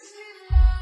Don't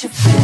That you feel